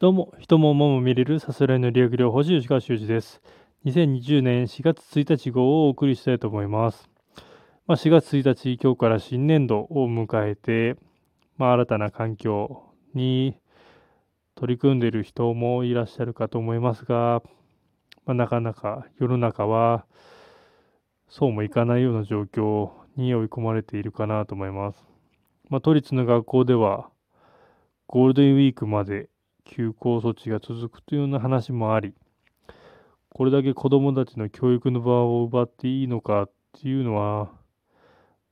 どうも、人も馬も見れるさすらいの理学療法士吉川修司です。2020年4月1日号をお送りしたいと思います。まあ、4月1日、今日から新年度を迎えて、まあ、新たな環境に取り組んでいる人もいらっしゃるかと思いますが、まあ、なかなか世の中はそうもいかないような状況に追い込まれているかなと思います。まあ、都立の学校ではゴールデンウィークまで休校措置が続くというような話もあり、これだけ子どもたちの教育の場を奪っていいのかっていうのは、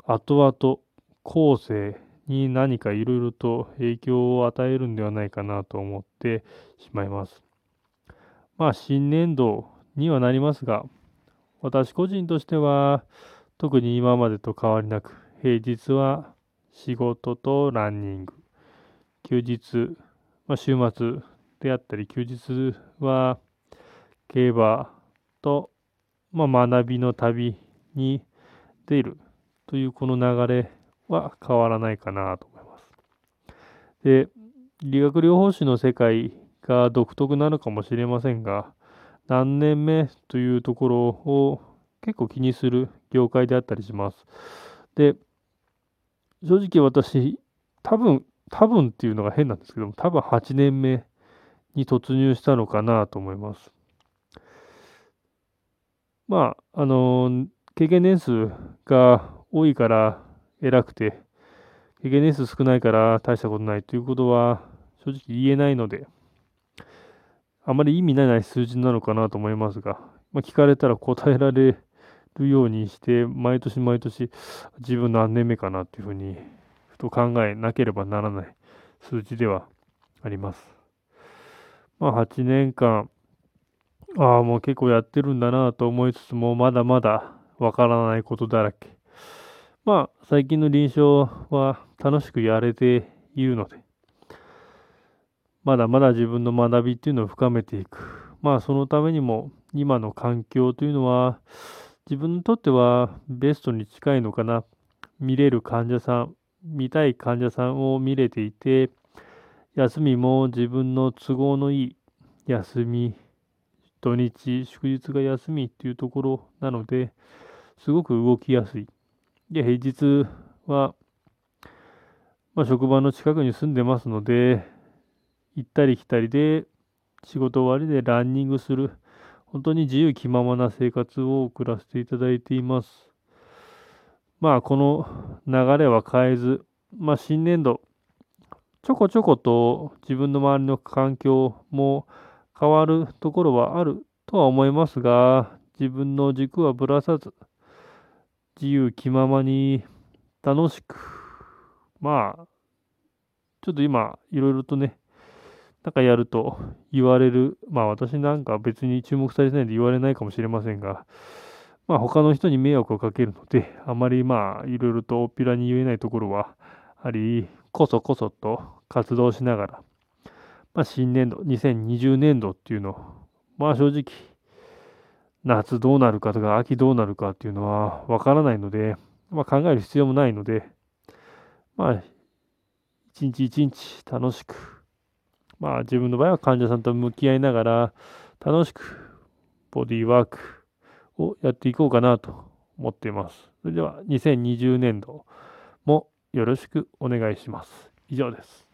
後々後世に何かいろいろと影響を与えるんではないかなと思ってしまいます。まあ新年度にはなりますが、私個人としては特に今までと変わりなく、平日は仕事とランニング、休日、まあ、週末であったり休日は競馬と、まあ、学びの旅に出るというこの流れは変わらないかなと思います。で、理学療法士の世界が独特なのかもしれませんが、何年目というところを結構気にする業界であったりします。で、正直私、多分多分っていうのが変なんですけども、多分8年目に突入したのかなと思います。まあ、あの経験年数が多いから偉くて、経験年数少ないから大したことないということは正直言えないので、あまり意味ない数字なのかなと思いますが、まあ、聞かれたら答えられるようにして、毎年毎年自分何年目かなというふうにと考えなければならない数字ではあります。まあ8年間、ああ、もう結構やってるんだなと思いつつも、まだまだわからないことだらけ。まあ最近の臨床は楽しくやれているので、まだまだ自分の学びっていうのを深めていく。まあそのためにも今の環境というのは自分にとってはベストに近いのかな。見れる患者さん、見たい患者さんを見れていて、休みも自分の都合のいい休み、土日、祝日が休みっていうところなので、すごく動きやすい。で、平日は、まあ、職場の近くに住んでますので、行ったり来たりで、仕事終わりでランニングする、本当に自由気ままな生活を送らせていただいています。まあ、この流れは変えず、まあ、新年度、ちょこちょこと自分の周りの環境も変わるところはあるとは思いますが、自分の軸はぶらさず、自由気ままに楽しく、まあ、ちょっと今、いろいろとね、なんかやると言われる、まあ私なんか別に注目されてないんで言われないかもしれませんが、まあ他の人に迷惑をかけるので、あまりまあいろいろとおっぴらに言えないところはあり、こそこそと活動しながら、まあ新年度、2020年度っていうの、まあ正直、夏どうなるかとか秋どうなるかっていうのはわからないので、まあ考える必要もないので、まあ一日一日楽しく、まあ自分の場合は患者さんと向き合いながら楽しくボディーワークをやっていこうかなと思っています。それでは2020年度もよろしくお願いします。以上です。